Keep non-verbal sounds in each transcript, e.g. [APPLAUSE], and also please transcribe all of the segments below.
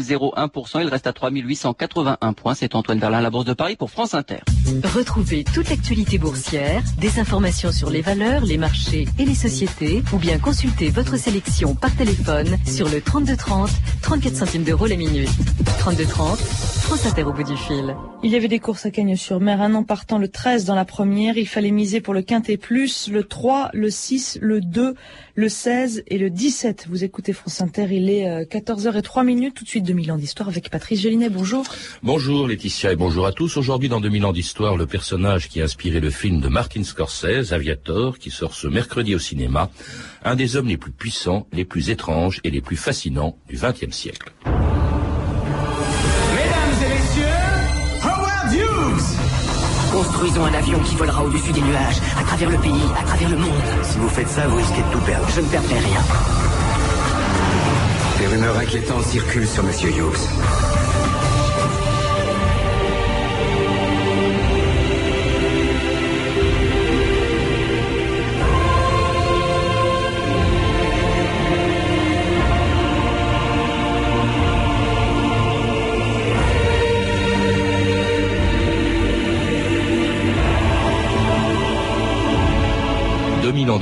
0,01%. Il reste à 3881 points. C'est Antoine Verlin, la Bourse de Paris pour France Inter. Retrouvez toute l'actualité boursière, des informations sur les valeurs, les marchés et les sociétés, ou bien consultez votre sélection par téléphone sur le 3230, 34 centimes d'euros la minute. 3230, France Inter au bout du fil. Il y avait des courses à Cagnes-sur-Mer, un an partant le 13 dans la première. Il fallait miser pour le Quintet Plus, le 3, le 6, le 2, le 16 et le 17. Vous écoutez France Inter, il est 14h03 minutes. Tout de suite 2000 ans d'histoire avec Patrice Gélinet. Bonjour. Bonjour Laetitia et bonjour à tous. Aujourd'hui dans 2000 ans d'histoire, le personnage qui a inspiré le film de Martin Scorsese, Aviator, qui sort ce mercredi au cinéma, un des hommes les plus puissants, les plus étranges et les plus fascinants du XXe siècle. Construisons un avion qui volera au-dessus des nuages, à travers le pays, à travers le monde. Si vous faites ça, vous risquez de tout perdre. Je ne perdrai rien. Des rumeurs inquiétantes circulent sur Monsieur Hughes.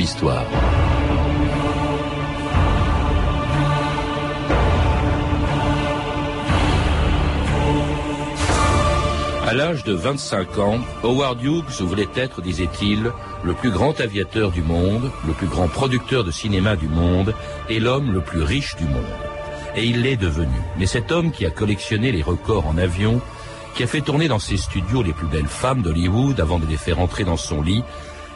D'histoire. À l'âge de 25 ans, Howard Hughes voulait être, disait-il, le plus grand aviateur du monde, le plus grand producteur de cinéma du monde et l'homme le plus riche du monde. Et il l'est devenu. Mais cet homme qui a collectionné les records en avion, qui a fait tourner dans ses studios les plus belles femmes d'Hollywood avant de les faire entrer dans son lit,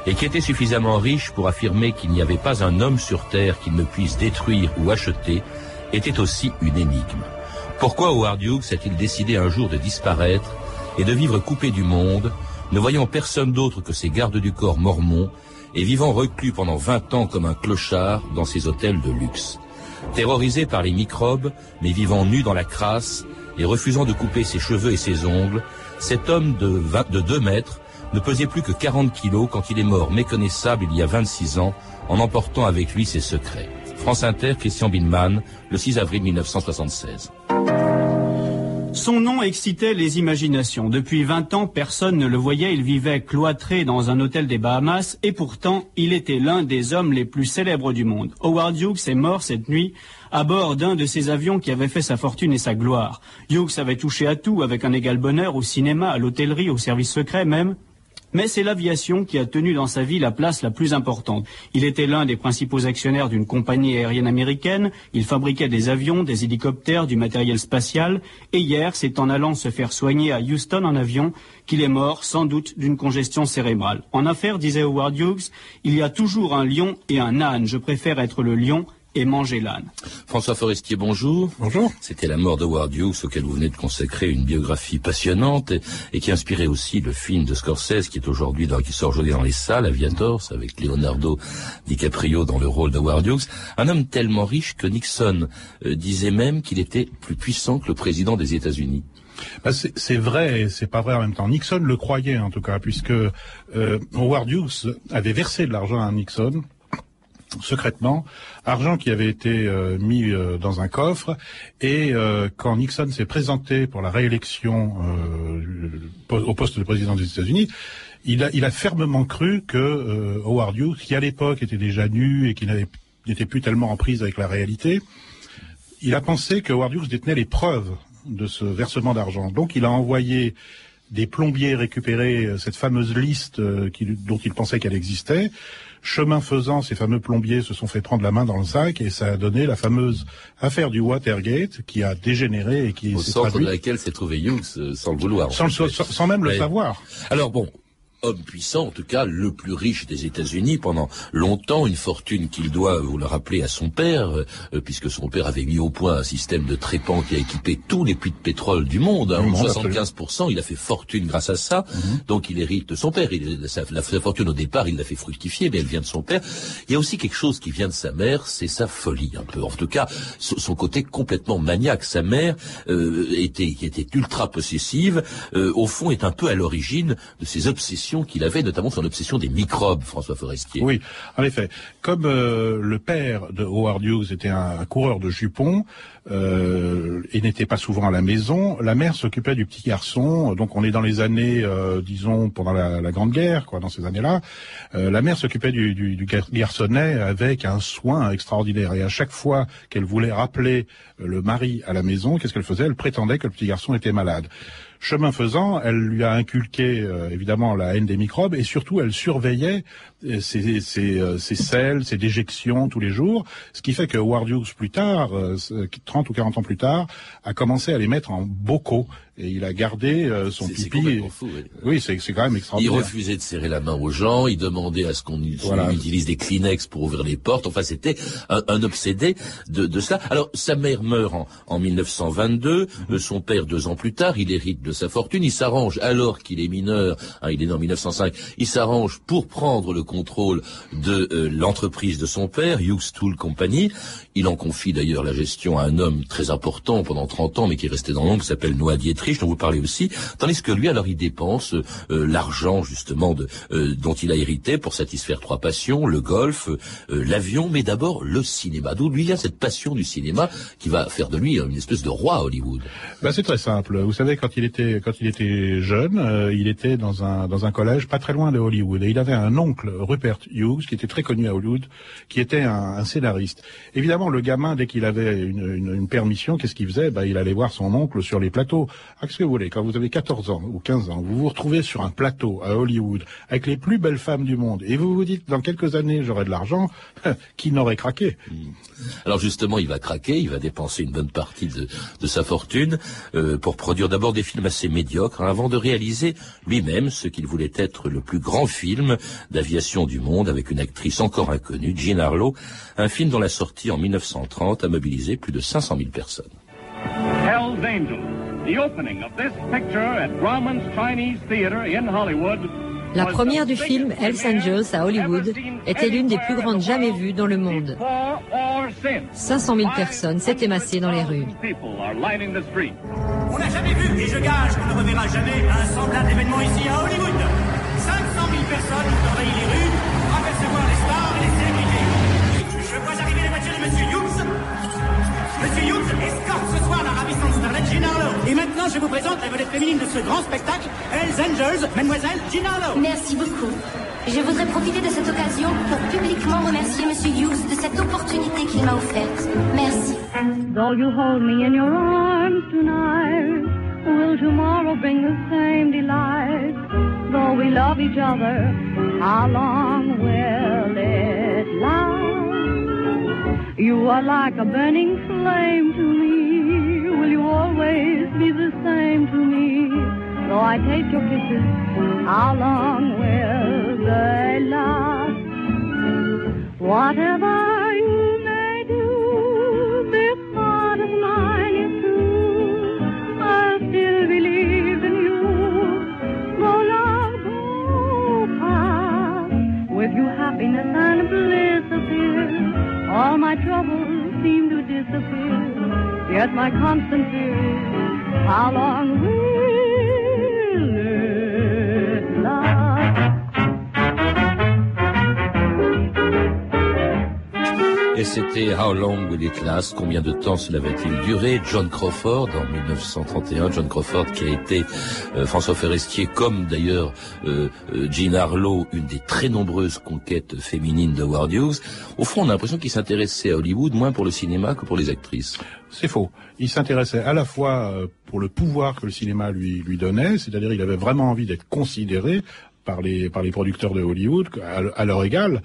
et qui était suffisamment riche pour affirmer qu'il n'y avait pas un homme sur Terre qu'il ne puisse détruire ou acheter, était aussi une énigme. Pourquoi Howard Hughes a-t-il décidé un jour de disparaître et de vivre coupé du monde, ne voyant personne d'autre que ses gardes du corps mormons et vivant reclus pendant vingt ans comme un clochard dans ses hôtels de luxe? Terrorisé par les microbes, mais vivant nu dans la crasse et refusant de couper ses cheveux et ses ongles, cet homme de, 20, de 2 mètres ne pesait plus que 40 kilos quand il est mort méconnaissable il y a 26 ans en emportant avec lui ses secrets. France Inter, Christian Binman, le 6 avril 1976. Son nom excitait les imaginations. Depuis 20 ans, personne ne le voyait. Il vivait cloîtré dans un hôtel des Bahamas et pourtant, il était l'un des hommes les plus célèbres du monde. Howard Hughes est mort cette nuit à bord d'un de ces avions qui avait fait sa fortune et sa gloire. Hughes avait touché à tout avec un égal bonheur au cinéma, à l'hôtellerie, au service secret même mais c'est l'aviation qui a tenu dans sa vie la place la plus importante. Il était l'un des principaux actionnaires d'une compagnie aérienne américaine, il fabriquait des avions, des hélicoptères, du matériel spatial, et hier, c'est en allant se faire soigner à Houston en avion qu'il est mort, sans doute, d'une congestion cérébrale. En affaires, disait Howard Hughes, il y a toujours un lion et un âne. Je préfère être le lion et manger l'âne. François Forestier, bonjour. Bonjour. C'était la mort de Howard Hughes auquel vous venez de consacrer une biographie passionnante et, qui inspirait aussi le film de Scorsese qui est aujourd'hui qui sort aujourd'hui dans les salles, Aviators, avec Leonardo DiCaprio dans le rôle de Howard Hughes. Un homme tellement riche que Nixon euh, disait même qu'il était plus puissant que le président des États-Unis. Bah c'est vrai et c'est pas vrai en même temps. Nixon le croyait en tout cas, puisque euh, Howard Hughes avait versé de l'argent à Nixon secrètement, argent qui avait été euh, mis euh, dans un coffre. Et euh, quand Nixon s'est présenté pour la réélection au poste de président des États-Unis, il a, il a, fermement cru que Howard Hughes, qui à l'époque était déjà nu et qui n'était plus tellement en prise avec la réalité, il a pensé que Howard Hughes détenait les preuves de ce versement d'argent. Donc il a envoyé des plombiers récupérer cette fameuse liste dont il pensait qu'elle existait, Chemin faisant, ces fameux plombiers se sont fait prendre la main dans le sac et ça a donné la fameuse affaire du Watergate qui a dégénéré et qui au centre de laquelle s'est trouvé Hughes euh, sans le vouloir. Sans, sans même le savoir. Alors bon, homme puissant, en tout cas le plus riche des États-Unis pendant longtemps, une fortune qu'il doit, vous le rappeler, à son père, euh, puisque son père avait mis au point un système de trépan qui a équipé tous les puits de pétrole du monde. Hein, 75%, il a fait fortune grâce à ça, mhm. donc il hérite de son père. Il, sa, la, fortune au départ, il l'a fait fructifier, mais elle vient de son père. Il y a aussi quelque chose qui vient de sa mère, c'est sa folie un peu. En tout cas, son, côté complètement maniaque. Sa mère euh, était, qui était ultra possessive, euh, au fond est un peu à l'origine de ses obsessions qu'il avait, notamment son obsession des microbes, François Forestier. Oui, en effet. Comme euh, le père de Howard Hughes était un, coureur de jupons euh, et n'était pas souvent à la maison, la mère s'occupait du petit garçon. Donc on est dans les années, euh, disons, pendant la, la, Grande Guerre, quoi, dans ces années-là. Euh, la mère s'occupait du, du, du, garçonnet avec un soin extraordinaire. Et à chaque fois qu'elle voulait rappeler le mari à la maison, qu'est-ce qu'elle faisait? Elle prétendait que le petit garçon était malade. Chemin faisant, elle lui a inculqué euh, évidemment la haine des microbes et surtout elle surveillait euh, ses, ses, euh, selles, ses déjections tous les jours, ce qui fait que Ward Hughes plus tard, 30 ou 40 ans plus tard, a commencé à les mettre en bocaux et il a gardé euh, son pipi. Fou, oui, oui c'est quand même extraordinaire. Il refusait de serrer la main aux gens, il demandait à ce qu'on voilà. utilise des Kleenex pour ouvrir les portes. Enfin, c'était un, un, obsédé de, de ça. Alors, sa mère meurt en, en 1922, mm -hmm. son père deux ans plus tard, il hérite de sa fortune, il s'arrange alors qu'il est mineur, hein, il est né en 1905, il s'arrange pour prendre le contrôle de euh, l'entreprise de son père, Hughes Tool Company. Il en confie d'ailleurs la gestion à un homme très important pendant 30 ans, mais qui est resté dans l'ombre, qui s'appelle Noah Dietrich dont vous parlez aussi, tandis que lui, alors, il dépense euh, l'argent justement de, euh, dont il a hérité pour satisfaire trois passions le golf, euh, l'avion, mais d'abord le cinéma. D'où lui a cette passion du cinéma qui va faire de lui une espèce de roi à Hollywood. Ben, c'est très simple. Vous savez, quand il était quand il était jeune, il était dans un dans un collège pas très loin de Hollywood et il avait un oncle Rupert Hughes qui était très connu à Hollywood, qui était un, scénariste. Évidemment, le gamin dès qu'il avait une, permission, qu'est-ce qu'il faisait? Ben, il allait voir son oncle sur les plateaux. Ah, qu'est-ce que vous voulez? Quand vous avez 14 ans ou 15 ans, vous vous retrouvez sur un plateau à Hollywood avec les plus belles femmes du monde et vous vous dites dans quelques années j'aurai de l'argent, [LAUGHS] qui n'aurait craqué? Alors justement, il va craquer, il va dépenser une bonne partie de, de sa fortune euh, pour produire d'abord des films assez médiocres hein, avant de réaliser lui-même ce qu'il voulait être le plus grand film d'aviation du monde avec une actrice encore inconnue, Jean Harlow, un film dont la sortie en 1930 a mobilisé plus de 500 000 personnes. Hell's Angels. The opening of this picture at Grauman's Chinese Theater in Hollywood La première du film Hells Angels à Hollywood était l'une des plus grandes jamais vues dans le monde. 500 000 personnes s'étaient massées dans les rues. On n'a jamais vu, et je gage qu'on ne reverra jamais, un semblable événement ici à Hollywood. 500 000 personnes envahissent les rues pour apercevoir les stars et les célébrités. Je vois arriver la voiture de Monsieur Hughes. Monsieur Hughes escorte ce soir la ravissante starlette Jean Harlow. Et maintenant, je vous présente la vedette féminine de ce grand spectacle, Hells Angels, Mademoiselle Jean Harlow. Merci beaucoup. Je voudrais profiter de cette occasion pour publiquement remercier Monsieur Hughes de cette opportunité qu'il m'a offerte. Merci. Though you hold me in your arms tonight, will tomorrow bring the same delight? Though we love each other, how long will it last? You are like a burning flame to me. Will you always be the same to me? Though I taste your kisses, how long will they last? Whatever happiness and bliss appear. All my troubles seem to disappear. Yet my constant fear is how long will Et c'était How Long Will It Combien de temps cela va-t-il durer? John Crawford en 1931, John Crawford qui a été euh, François Forestier, comme d'ailleurs euh, euh, Jean Harlow, une des très nombreuses conquêtes féminines de Ward Hughes. Au fond, on a l'impression qu'il s'intéressait à Hollywood moins pour le cinéma que pour les actrices. C'est faux. Il s'intéressait à la fois pour le pouvoir que le cinéma lui, lui donnait, c'est-à-dire il avait vraiment envie d'être considéré par les, par les producteurs de Hollywood à, à leur égal.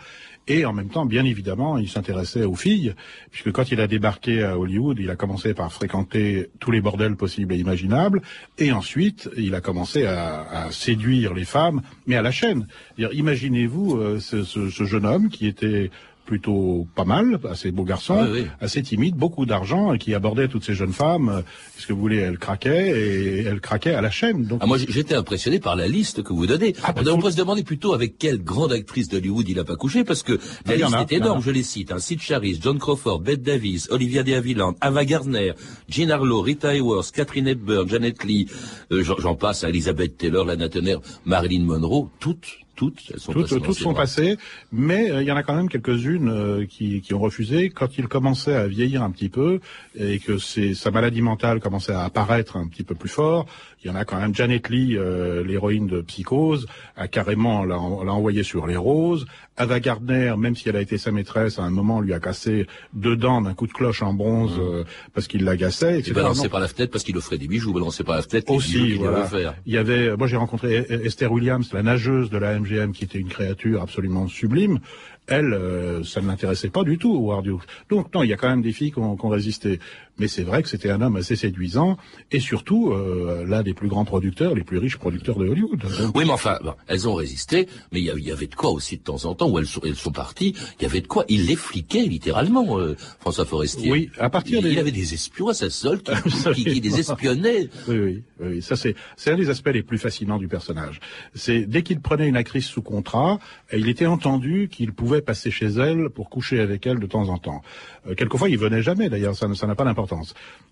Et en même temps, bien évidemment, il s'intéressait aux filles, puisque quand il a débarqué à Hollywood, il a commencé par fréquenter tous les bordels possibles et imaginables, et ensuite, il a commencé à, séduire les femmes, mais à la chaîne. Imaginez-vous euh, ce, jeune homme qui était plutôt pas mal, assez beau garçon, Ah oui, assez timide, beaucoup d'argent, et qui abordait toutes ces jeunes femmes. euh, Qu'est-ce que vous voulez Elle craquait et elle craquait à la chaîne. Donc Ah, moi, j'étais impressionné par la liste que vous donnez. Ah, bah, on, peut se demander plutôt avec quelle grande actrice d'Hollywood il a pas couché, parce que Ah, la liste a, est énorme. Je les cite. Hein. Sid Charisse, John Crawford, Bette Davis, Olivia de Havilland, Ava Gardner, Jean Harlow, Rita Hayworth, Catherine Hepburn, Janet Lee, euh, j'en j'en passe, hein, Elizabeth Taylor, Lana Turner, Marilyn Monroe, toutes, toutes, elles sont toutes, passées toutes sont passées, mais euh, il y en a quand même quelques-unes euh, qui, qui ont refusé quand il commençait à vieillir un petit peu et que sa maladie mentale commençait à apparaître un petit peu plus fort. Il y en a quand même Janet Lee, euh, l'héroïne de Psychose, a carrément l'a l'a envoyé sur les roses. Ava Gardner, même si elle a été sa maîtresse, à un moment lui a cassé deux dents d'un coup de cloche en bronze euh, parce qu'il l'agaçait. Et balancé par la fenêtre parce qu'il offrait des bijoux, balancé par la fenêtre les bijoux Aussi, qu'il voilà. Il y avait, moi j'ai rencontré E- Esther Williams, la nageuse de la MGM, qui était une créature absolument sublime. Elle, euh, ça ne l'intéressait pas du tout, Howard Hughes. Donc non, il y a quand même des filles qui ont, qui ont résisté. Mais c'est vrai que c'était un homme assez séduisant et surtout euh, l'un des plus grands producteurs, les plus riches producteurs de Hollywood. Donc, Oui, mais enfin, bon, elles ont résisté, mais il y, avait de quoi aussi de temps en temps où elles sont, elles sont parties. Il y avait de quoi. Il les fliquait littéralement, euh, François Forestier. Oui, à partir il, des- il avait des espions à sa solde qui, qui, qui les espionnaient. Oui, oui, oui. Ça c'est c'est un des aspects les plus fascinants du personnage. C'est dès qu'il prenait une actrice sous contrat, il était entendu qu'il pouvait passer chez elle pour coucher avec elle de temps en temps. Euh, quelquefois, il venait jamais. D'ailleurs, ça n'a pas d'importance.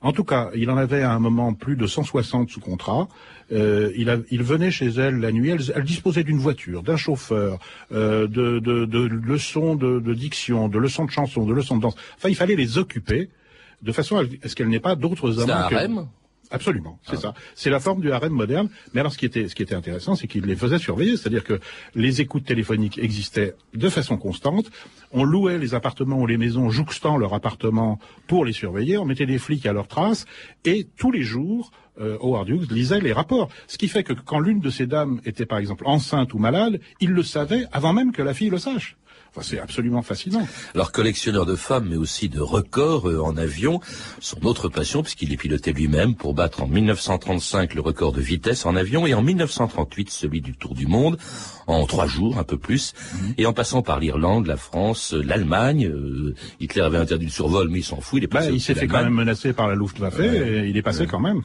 En tout cas, il en avait à un moment plus de 160 sous contrat. Euh, il, a- il venait chez elle la nuit. Elle, elle disposait d'une voiture, d'un chauffeur, euh, de, de, de leçons de, de diction, de leçons de chansons, de leçons de danse. Enfin, il fallait les occuper de façon à ce qu'elle n'ait pas d'autres C'est un amants. harem Absolument, c'est ça. C'est la forme du harem moderne. Mais alors, ce qui était, ce qui était intéressant, c'est qu'il les faisait surveiller, c'est-à-dire que les écoutes téléphoniques existaient de façon constante. On louait les appartements ou les maisons jouxtant leur appartement pour les surveiller. On mettait des flics à leur trace et tous les jours. euh, Howard Hughes lisait les rapports. Ce qui fait que quand l'une de ces dames était par exemple enceinte ou malade, il le savait avant même que la fille le sache. Enfin, c'est absolument fascinant. Alors, collectionneur de femmes, mais aussi de records euh, en avion, son autre passion, puisqu'il les pilotait lui-même pour battre en 1935 le record de vitesse en avion et en 1938 celui du Tour du Monde en trois jours, un peu plus, Mhm. et en passant par l'Irlande, la France, euh, l'Allemagne. euh, Hitler avait interdit le survol, mais il s'en fout. Il est Bah, passé il au-dessus s'est fait quand même menacer par la Luftwaffe et il est passé quand même.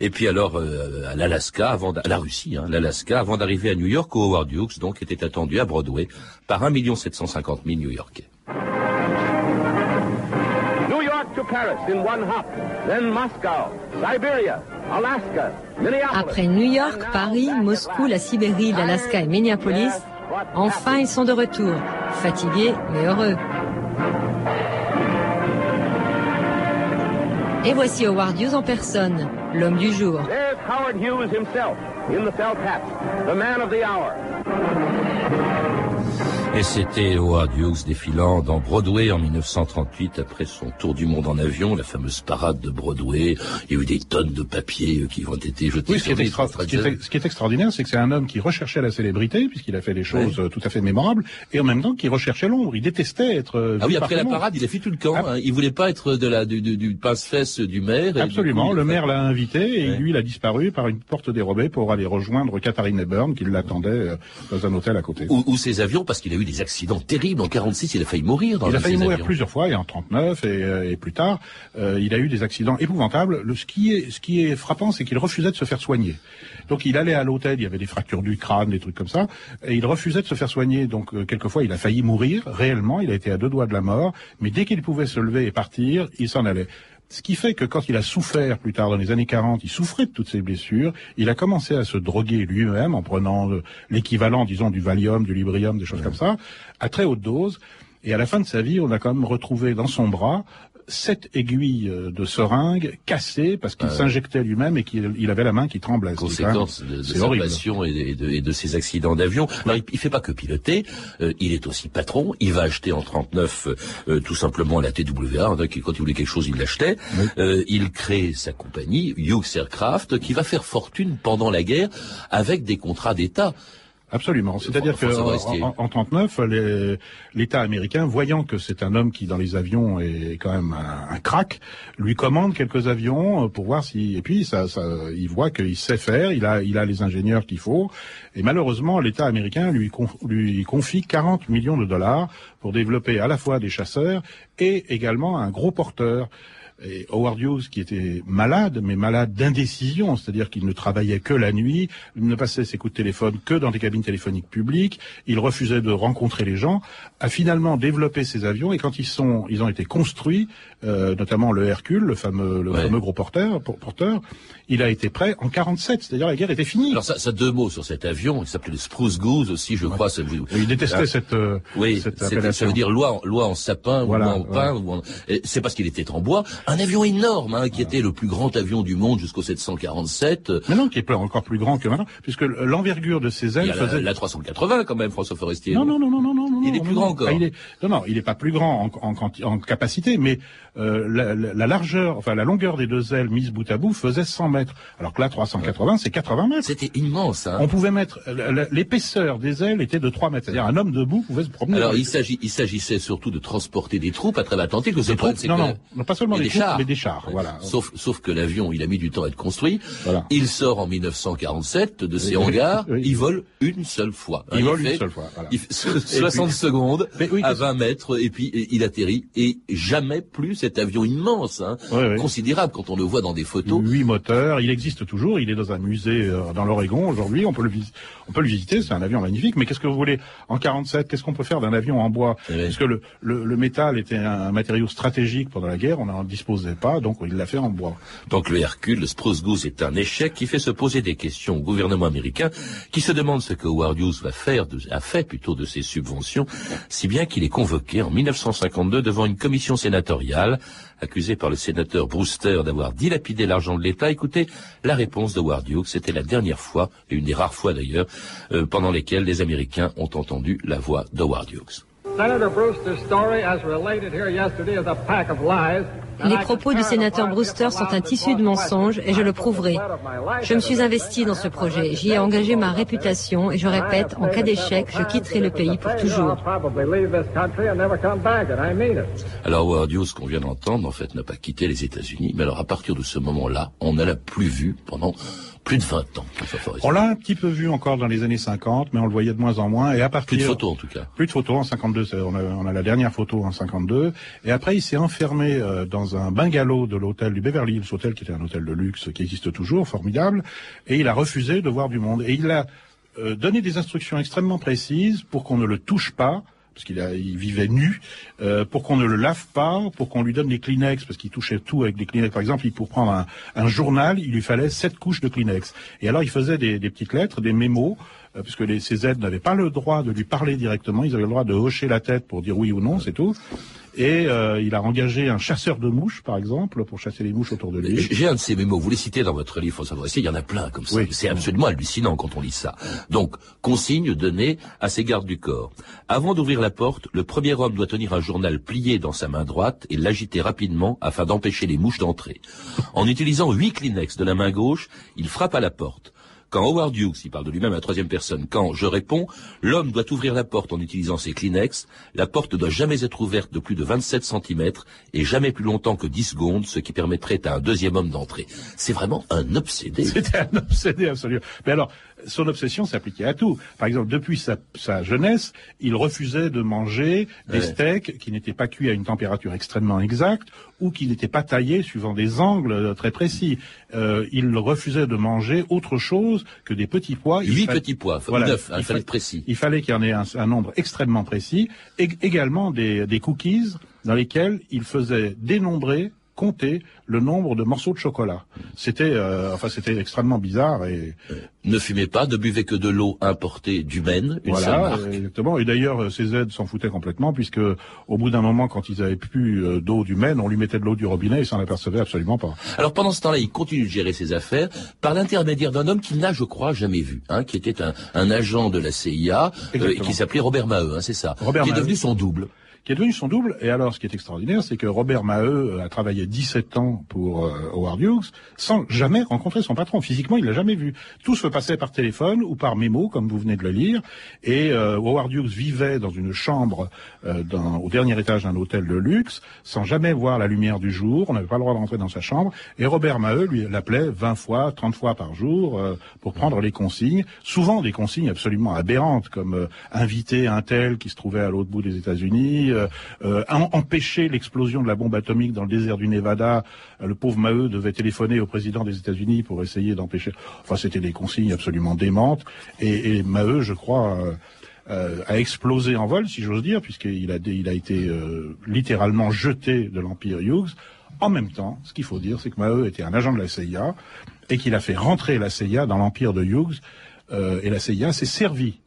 Et puis alors euh, à l'Alaska, avant à la Russie, hein, l'Alaska, avant d'arriver à New York, où Howard Hughes donc était attendu à Broadway par 1 750 000 New-Yorkais. New York to Paris in one hop, then Moscow, Siberia, Alaska, Minneapolis. Après New York, Paris, Moscou, la Sibérie, l'Alaska et Minneapolis, enfin ils sont de retour. Fatigués mais heureux. Et voici Howard Hughes en personne, l'homme du jour. There's Howard Hughes himself in the felt hat, the man of the hour. Et c'était Howard Hughes défilant dans Broadway en 1938 après son tour du monde en avion, la fameuse parade de Broadway. Il y a eu des tonnes de papiers euh, qui ont été jetés Oui, ce qui, sur est les extra- ce, qui est, Fred ce qui est extraordinaire, c'est que c'est un homme qui recherchait la célébrité, puisqu'il a fait des choses euh, tout à fait mémorables, et en même temps qui recherchait l'ombre. Il détestait être euh, Ah oui, après la monde. parade, il a fait tout le camp. hein. Il voulait pas être de la du, du, du pince-fesse du maire. et du Absolument, coup, le maire l'a invité et lui, il a disparu par une porte dérobée pour aller rejoindre Katharine Hepburn, qui l'attendait dans un hôtel à côté. Ou, ou ses avions, parce qu'il a eu des accidents terribles. En 46, il a failli mourir dans Il a failli mourir avions. plusieurs fois, et en 39 et, euh, et plus tard, euh, il a eu des accidents épouvantables. Le, ce, qui est, ce qui est frappant, c'est qu'il refusait de se faire soigner. Donc il allait à l'hôtel, il y avait des fractures du crâne, des trucs comme ça, et il refusait de se faire soigner. Donc euh, quelquefois, il a failli mourir réellement, il a été à deux doigts de la mort, mais dès qu'il pouvait se lever et partir, il s'en allait. Ce qui fait que quand il a souffert plus tard dans les années 40, il souffrait de toutes ces blessures, il a commencé à se droguer lui-même en prenant l'équivalent, disons, du Valium, du Librium, des choses comme ça, à très haute dose. Et à la fin de sa vie, on a quand même retrouvé dans son bras sept aiguilles euh, de seringue cassées parce qu'il s'injectait lui-même et qu'il il avait la main qui tremblait. Conséquence de, de sa passion et de, et de- et de ses accidents d'avion. Alors, il, il fait pas que piloter, euh, il est aussi patron. Il va acheter en 39 euh, tout simplement la TWA. hein, quand il voulait quelque chose, il l'achetait. Euh, il crée sa compagnie, Hughes Aircraft, qui va faire fortune pendant la guerre avec des contrats d'État. Absolument. C'est-à-dire que en, Forestier. en, en 39, les- l'État américain, voyant que c'est un homme qui dans les avions est quand même un, un crack, lui commande quelques avions euh, pour voir si et puis ça, ça il voit qu'il sait faire, il a il a les ingénieurs qu'il faut et malheureusement l'État américain lui conf- lui confie 40 millions de dollars pour développer à la fois des chasseurs et également un gros porteur. Et Howard Hughes, qui était malade, mais malade d'indécision, c'est-à-dire qu'il ne travaillait que la nuit, ne passait ses coups de téléphone que dans des cabines téléphoniques publiques, il refusait de rencontrer les gens, a finalement développé ces avions, et quand ils sont, ils ont été construits, euh, notamment le Hercule, le fameux, le Ouais. fameux gros porteur, por- porteur, il a été prêt en 47, c'est-à-dire la guerre était finie. Alors ça, ça deux mots sur cet avion. Il s'appelait le Spruce Goose aussi, je crois. ça- Il détestait Ah, cette, euh, Oui, cette ça veut dire loi, en- loi en sapin Voilà, ou en pin. ou en- et C'est parce qu'il était en bois. Un avion énorme, hein, qui était le plus grand avion du monde jusqu'au 747. Mais non, qui est encore plus grand que maintenant, puisque l'envergure de ses Il ailes y a la, faisait... la 380 quand même, François Forestier. Non, non, non, non, non, non, non. Il est non, plus non, grand encore. Ah, il est, non, non, il n'est pas plus grand en, en, quanti- en capacité, mais euh, la, la- la largeur, enfin la longueur des deux ailes mises bout à bout faisait 100 mètres, alors que là 380 c'est 80 mètres. C'était immense. Hein. On pouvait mettre l'épaisseur des ailes était de 3 mètres, c'est-à-dire un homme debout pouvait se promener. Alors il s'agit, il s'agissait surtout de transporter des troupes à travers l'Atlantique. Le Des troupes Non, que- non, non, pas seulement des des troupes, chars. mais des chars, voilà. Sauf, sauf que l'avion, il a mis du temps à être construit. Voilà. Il sort en 1947 de ses Oui, hangars. oui. Il vole une seule fois. Il vole une seule fois, voilà. Il fait 60 secondes Mais oui, à qu'est-ce- 20 mètres et puis et il atterrit et jamais plus cet avion immense, hein, Oui, oui. considérable quand on le voit dans des photos. Huit moteurs, il existe toujours, il est dans un musée euh, dans l'Oregon aujourd'hui, on peut le on peut le visiter, c'est un avion magnifique, mais qu'est-ce que vous voulez en 47, qu'est-ce qu'on peut faire d'un avion en bois? Eh oui. Parce que le, le, le métal était un matériau stratégique pendant la guerre, on n'en disposait pas, donc il l'a fait en bois. Donc le Hercule, le Spruce Goose est un échec qui fait se poser des questions au gouvernement américain qui se demande ce que Howard Hughes va faire, de, a fait plutôt de ses subventions, si bien qu'il est convoqué en 1952 devant une commission sénatoriale accusé par le sénateur Brewster d'avoir dilapidé l'argent de l'État. Écoutez la réponse de Howard Hughes. C'était la dernière fois, et une des rares fois d'ailleurs, euh, pendant lesquelles les Américains ont entendu la voix d'Howard Hughes. Senator Brewster's story, as related here yesterday, is a pack of lies. Les propos du sénateur Brewster sont un tissu de mensonges et je le prouverai. Je me suis investi dans ce projet, j'y ai engagé ma réputation et je répète, en cas d'échec, je quitterai le pays pour toujours. Alors Howard Hughes, qu'on vient d'entendre, en fait, n'a pas quitté les États-Unis. Mais alors, à partir de ce moment-là, on ne l'a plus vu pendant plus de 20 ans. On l'a un petit peu vu encore dans les années 50, mais on le voyait de moins en moins, et à partir... Plus de photos, en tout cas. Plus de photos en 52, c'est- on a, on a la dernière photo en 52, et après il s'est enfermé euh, dans un bungalow de l'hôtel du Beverly Hills Hotel, qui était un hôtel de luxe qui existe toujours, formidable, et il a refusé de voir du monde. Et il a euh, donné des instructions extrêmement précises pour qu'on ne le touche pas, parce qu'il vivait nu, euh, pour qu'on ne le lave pas, pour qu'on lui donne des Kleenex, parce qu'il touchait tout avec des Kleenex. Par exemple, pour prendre un, journal, il lui fallait sept couches de Kleenex. Et alors, il faisait des, des petites lettres, des mémos, euh, puisque les, ses aides n'avaient pas le droit de lui parler directement, ils avaient le droit de hocher la tête pour dire oui ou non, c'est tout. Et euh, il a engagé un chasseur de mouches, par exemple, pour chasser les mouches autour de lui. J'ai un de ces mémos, vous les citez dans votre livre, François il y en a plein comme ça. Oui. C'est absolument hallucinant quand on lit ça. Donc, consigne donnée à ses gardes du corps. Avant d'ouvrir la porte, le premier homme doit tenir un journal plié dans sa main droite et l'agiter rapidement afin d'empêcher les mouches d'entrer. En utilisant huit Kleenex de la main gauche, il frappe à la porte. Quand Howard Hughes, il parle de lui-même à la troisième personne, quand je réponds, l'homme doit ouvrir la porte en utilisant ses Kleenex, la porte ne doit jamais être ouverte de plus de 27 cm et jamais plus longtemps que 10 secondes, ce qui permettrait à un deuxième homme d'entrer. C'est vraiment un obsédé. C'était un obsédé absolument. Mais alors, son obsession s'appliquait à tout. Par exemple, depuis sa, sa jeunesse, il refusait de manger des Ouais. steaks qui n'étaient pas cuits à une température extrêmement exacte ou qui n'étaient pas taillés suivant des angles euh, très précis. Euh, il refusait de manger autre chose que des petits pois. Il Huit fa- petits pois, neuf, hein, il fallait précis. Il fallait qu'il y en ait un, un nombre extrêmement précis. Et également des, des cookies dans lesquels il faisait dénombrer compter le nombre de morceaux de chocolat. C'était, euh, enfin, c'était extrêmement bizarre et Ne fumez pas, ne buvez que de l'eau importée du Maine, une seule voilà, marque. euh, exactement. Et d'ailleurs, euh, ces aides s'en foutaient complètement puisque au bout d'un moment, quand ils avaient plus euh, d'eau du Maine, on lui mettait de l'eau du robinet et s'en apercevait absolument pas. Alors pendant ce temps-là, il continue de gérer ses affaires par l'intermédiaire d'un homme qu'il n'a, je crois, jamais vu, hein, qui était un, un agent de la CIA euh, et qui s'appelait Robert Maheu, hein, c'est ça, Robert qui est Maheu. devenu son double. Qui est devenu son double. Et alors, ce qui est extraordinaire, c'est que Robert Maheu a travaillé 17 ans pour euh, Howard Hughes sans jamais rencontrer son patron. Physiquement, il l'a jamais vu. Tout se passait par téléphone ou par mémo, comme vous venez de le lire. Et euh, Howard Hughes vivait dans une chambre euh, dans- au dernier étage d'un hôtel de luxe, sans jamais voir la lumière du jour. On n'avait pas le droit de rentrer dans sa chambre. Et Robert Maheu lui l'appelait 20 fois, 30 fois par jour euh, pour prendre les consignes. Souvent des consignes absolument aberrantes, comme euh, inviter un tel qui se trouvait à l'autre bout des États-Unis, euh, euh, en- empêcher l'explosion de la bombe atomique dans le désert du Nevada. Euh, le pauvre Maheu devait téléphoner au président des États-Unis pour essayer d'empêcher. Enfin, c'était des consignes absolument démentes. Et, et Maheu, je crois. euh, euh, a explosé en vol, si j'ose dire, puisqu'il a, il a été euh, littéralement jeté de l'Empire Hughes. En même temps, ce qu'il faut dire, c'est que Maheu était un agent de la CIA et qu'il a fait rentrer la CIA dans l'Empire de Hughes. euh, et la CIA s'est servie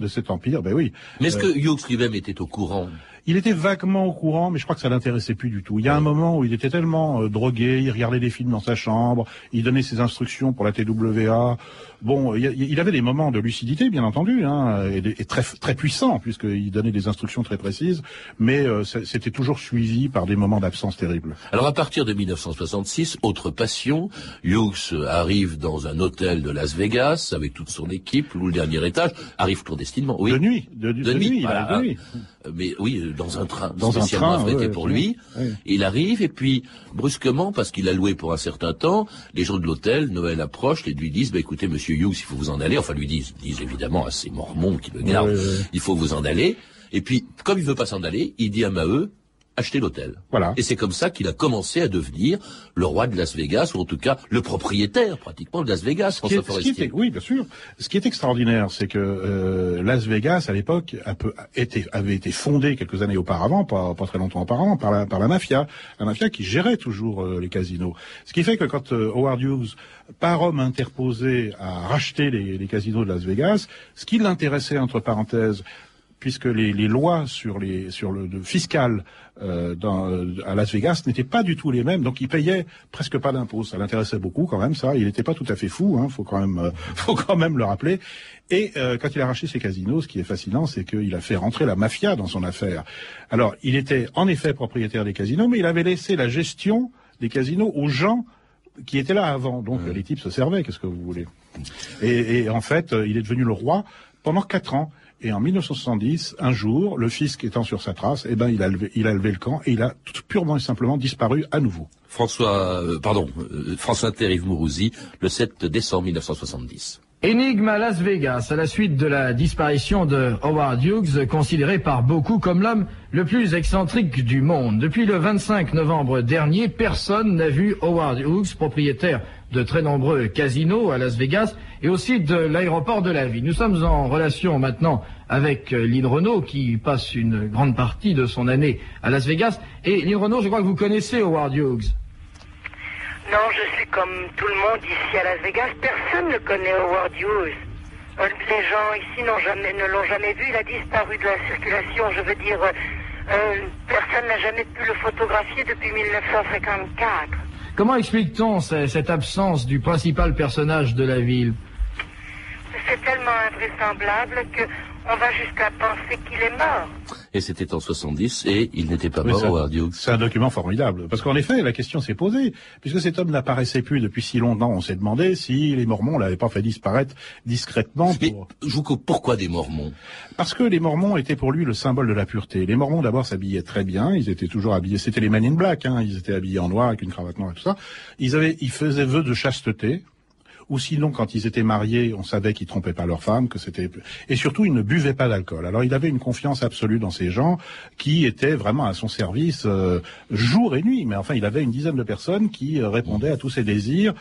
de cet empire. Ben oui. Mais est-ce Euh, que Hughes lui-même était au courant? Il était vaguement au courant, mais je crois que ça l'intéressait plus du tout. Il y a un moment où il était tellement euh, drogué, il regardait des films dans sa chambre, il donnait ses instructions pour la TWA. Bon, il, a- il avait des moments de lucidité, bien entendu, hein, et, très très puissants, puisqu'il donnait des instructions très précises, mais euh, c'était toujours suivi par des moments d'absence terribles. Alors à partir de 1966, autre passion, Hughes arrive dans un hôtel de Las Vegas avec toute son équipe, loue le dernier étage, arrive clandestinement. Oui. De nuit, de, de nuit, il arrive de nuit. Euh, Mais oui, euh, dans un train Dans un spécialement train, affrété ouais, pour lui. ouais. Il arrive et puis brusquement, parce qu'il a loué pour un certain temps, les gens de l'hôtel, Noël approche et lui disent bah, écoutez, Monsieur Hughes, il faut vous en aller. Enfin, lui disent, disent évidemment à ces mormons qui le gardent, ouais. il faut vous en aller. Et puis, comme il veut pas s'en aller, il dit à Maheu achetez l'hôtel. Voilà. Et c'est comme ça qu'il a commencé à devenir le roi de Las Vegas, ou en tout cas le propriétaire pratiquement de Las Vegas, Ce qui François est- qui Forestier. était- oui, bien sûr. Ce qui est extraordinaire, c'est que euh, Las Vegas, à l'époque, avait été fondé quelques années auparavant, pas, pas très longtemps auparavant, par la, par la mafia, la mafia qui gérait toujours euh, les casinos. Ce qui fait que quand euh, Howard Hughes, par homme interposé, a racheté les, les casinos de Las Vegas, ce qui l'intéressait, entre parenthèses, puisque les, les lois sur les sur le fiscal euh, dans, euh, à Las Vegas n'étaient pas du tout les mêmes, donc il payait presque pas d'impôts. Ça l'intéressait beaucoup quand même, ça. Il n'était pas tout à fait fou, hein, faut quand même euh, [LAUGHS] faut quand même le rappeler. Et euh, quand il a racheté ses casinos, ce qui est fascinant, c'est qu'il a fait rentrer la mafia dans son affaire. Alors, il était en effet propriétaire des casinos, mais il avait laissé la gestion des casinos aux gens qui étaient là avant. Donc les types se servaient, qu'est-ce que vous voulez? Et, et en fait, il est devenu le roi pendant quatre ans. Et en 1970, un jour, le fisc étant sur sa trace, eh ben, il a levé, il a levé le camp et il a tout purement et simplement disparu à nouveau. François, euh, pardon, euh, France Inter Yves Mourouzi, le 7 décembre 1970. Énigme à Las Vegas, à la suite de la disparition de Howard Hughes, considéré par beaucoup comme l'homme le plus excentrique du monde. Depuis le 25 novembre dernier, personne n'a vu Howard Hughes, propriétaire de très nombreux casinos à Las Vegas et aussi de l'aéroport de la ville. Nous sommes en relation maintenant avec euh, Lynn Renault qui passe une grande partie de son année à Las Vegas. Et Lynn Renault, je crois que vous connaissez Howard Hughes. Non, je suis comme tout le monde ici à Las Vegas. Personne ne connaît Howard Hughes. Euh, Les gens ici n'ont jamais, ne l'ont jamais vu. Il a disparu de la circulation. Je veux dire, euh, euh, personne n'a jamais pu le photographier depuis 1954. Comment explique-t-on ce- cette absence du principal personnage de la ville? C'est tellement invraisemblable que on va jusqu'à penser qu'il est mort. Et c'était en 70 et il n'était pas Oui, mort, ça- Howard Hughes. C'est un document formidable. Parce qu'en effet, la question s'est posée. Puisque cet homme n'apparaissait plus depuis si longtemps, on s'est demandé si les Mormons l'avaient pas fait disparaître discrètement. Pour... Je vous coupe, pourquoi des Mormons? Parce que les Mormons étaient pour lui le symbole de la pureté. Les Mormons d'abord s'habillaient très bien, ils étaient toujours habillés, c'était les Men in Black, hein, ils étaient habillés en noir avec une cravate noire et tout ça. Ils avaient, ils faisaient vœu de chasteté. Ou sinon, quand ils étaient mariés, on savait qu'ils trompaient pas leur femme, que c'était et surtout ils ne buvaient pas d'alcool. Alors il avait une confiance absolue dans ces gens qui étaient vraiment à son service euh, jour et nuit. Mais enfin, il avait une dizaine de personnes qui euh, répondaient à tous ses désirs,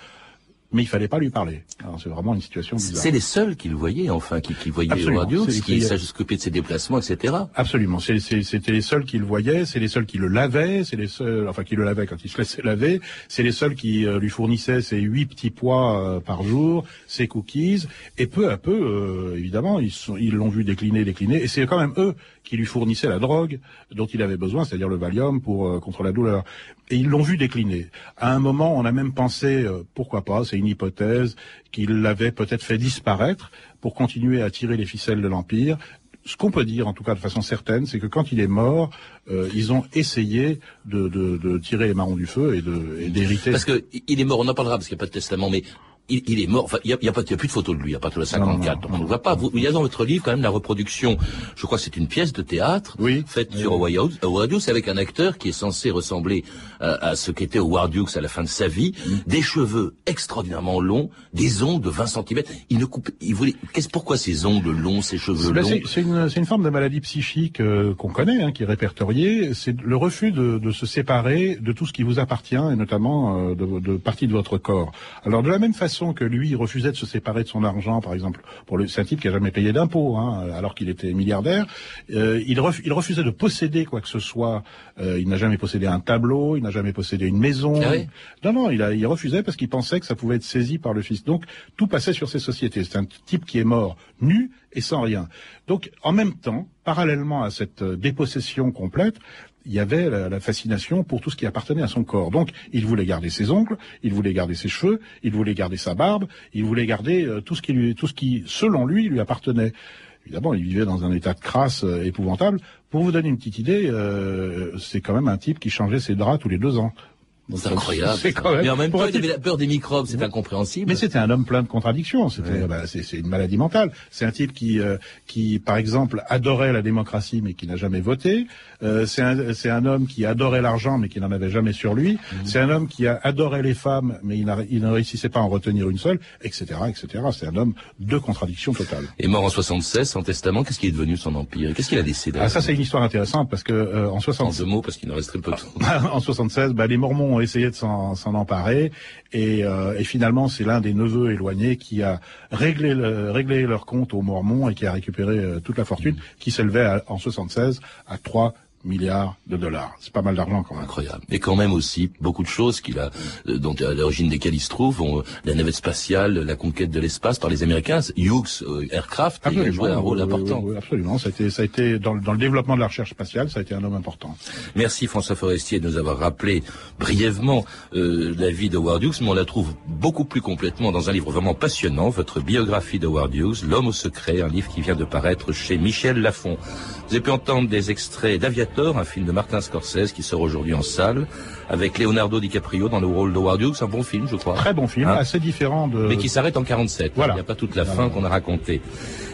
mais il fallait pas lui parler. C'est vraiment une situation bizarre. C'est les seuls qui le voyaient, enfin, qui, qui voyaient Absolument. Hughes, C'est- qui s'occupaient de ses déplacements, etc. Absolument. C'était les seuls qui le voyaient, c'est les seuls qui le lavaient, c'est les seuls, enfin qui le lavaient quand il se laissait laver, c'est les seuls qui euh, lui fournissaient ses huit petits pois euh, par jour, ses cookies, et peu à peu, euh, évidemment, ils sont- ils l'ont vu décliner, décliner, et c'est quand même eux qui lui fournissaient la drogue dont il avait besoin, c'est-à-dire le Valium pour euh, contre la douleur. Et ils l'ont vu décliner. À un moment, on a même pensé, euh, pourquoi pas, c'est une hypothèse, qu'il l'avait peut-être fait disparaître pour continuer à tirer les ficelles de l'Empire. ce qu'on peut dire, en tout cas de façon certaine, c'est que quand il est mort, euh, ils ont essayé de, de, de tirer les marrons du feu et d'hériter. Parce que il est mort, on en parlera parce qu'il n'y a pas de testament, mais il, il est mort. Enfin, il n'y a, y a, pas- il y a plus de photos de lui à partir de 54. donc on ne voit pas. Vous, il y a dans votre livre quand même la reproduction. Je crois que c'est une pièce de théâtre faite sur Howard Hughes- avec un acteur qui est censé ressembler à, à ce qu'était Howard Hughes à la fin de sa vie. Mm. Des cheveux extraordinairement longs, des ongles de 20 cm. Il ne coupe. Il voulait. Qu'est-ce pourquoi ces ongles longs, ces cheveux Ben, longs c'est une, une forme de maladie psychique euh, qu'on connaît, hein, qui est répertoriée. C'est le refus de, de se séparer de tout ce qui vous appartient, et notamment euh, de, de parties de votre corps. Alors de la même façon que lui, il refusait de se séparer de son argent, par exemple, pour le, c'est un type qui a jamais payé d'impôts, hein, alors qu'il était milliardaire. euh, il, ref- il refusait de posséder quoi que ce soit. Euh, il n'a jamais possédé un tableau, il n'a jamais possédé une maison. Ah oui Non, non, il, a, il refusait parce qu'il pensait que ça pouvait être saisi par le fils. Donc, tout passait sur ces sociétés. C'est un type qui est mort nu et sans rien. Donc, en même temps, parallèlement à cette euh, dépossession complète, il y avait la, fascination pour tout ce qui appartenait à son corps. Donc, il voulait garder ses ongles, il voulait garder ses cheveux, il voulait garder sa barbe, il voulait garder euh, tout ce qui lui, tout ce qui, selon lui, lui appartenait. Évidemment, il vivait dans un état de crasse euh, épouvantable. Pour vous donner une petite idée, euh, c'est quand même un type qui changeait ses draps tous les deux ans. C'est incroyable. C'est quand même. Mais en même temps, il avait la peur des microbes. C'est incompréhensible. mais c'était un homme plein de contradictions. C'était, bah, c'est, une maladie mentale. C'est un type qui, euh, qui, par exemple, adorait la démocratie, mais qui n'a jamais voté. Euh, c'est, un, c'est un homme qui adorait l'argent, mais qui n'en avait jamais sur lui. C'est un homme qui a adoré les femmes, mais il, n'a- il ne réussissait pas à en retenir une seule, etc., etc. C'est un homme de contradictions totales. Et mort en 76, sans testament, qu'est-ce qui est devenu de son empire? Et Qu'est-ce qu'il a décédé Ah, ça, c'est une histoire intéressante parce que euh, en 60 En deux mots, parce qu'il ne reste très peu [LAUGHS] de temps. en 76, bah, les Mormons ont essayé de s'en, emparer. Et, euh, et finalement c'est l'un des neveux éloignés qui a réglé, le- réglé leur compte aux Mormons et qui a récupéré euh, toute la fortune qui s'élevait en 76 à 3 milliards de dollars. C'est pas mal d'argent quand même. Incroyable. Et quand même aussi beaucoup de choses qu'il a, euh, dont à l'origine desquelles il se trouve, ont, euh, la navette spatiale, la conquête de l'espace par les Américains, Hughes euh, Aircraft, il a joué un rôle oui, important. oui, absolument. Ça a été, ça a été dans, le- dans le développement de la recherche spatiale, ça a été un homme important. Merci François Forestier de nous avoir rappelé brièvement euh, la vie de Howard Hughes, mais on la trouve beaucoup plus complètement dans un livre vraiment passionnant, votre biographie de Howard Hughes, L'homme au secret, un livre qui vient de paraître chez Michel Lafon. Vous avez pu entendre des extraits d'Aviator, un film de Martin Scorsese qui sort aujourd'hui en salle, avec Leonardo DiCaprio dans le rôle de Howard Hughes, un bon film je crois. Très bon film, Hein assez différent de. mais qui s'arrête en 47. Il n'y a pas toute la fin qu'on a racontée.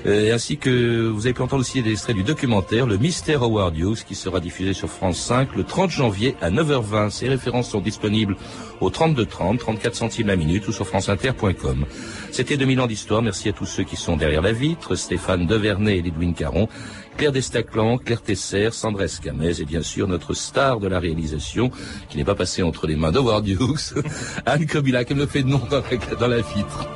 Euh, ainsi que vous avez pu entendre aussi des extraits du documentaire Le Mystère Howard Hughes qui sera diffusé sur France 5 le 30 janvier à 9h20. Ces références sont disponibles au 32 30, 34 centimes la minute ou sur franceinter.com. C'était 2000 ans d'histoire. Merci à tous ceux qui sont derrière la vitre, Stéphane Devernay et Lidwin Caron, Claire Destaclan, Claire Tesser, Sandra Escamez et bien sûr notre star de la réalisation qui n'est pas passée entre les mains d'Howard Hughes, Anne Kobilac, elle me fait de nom dans la vitre.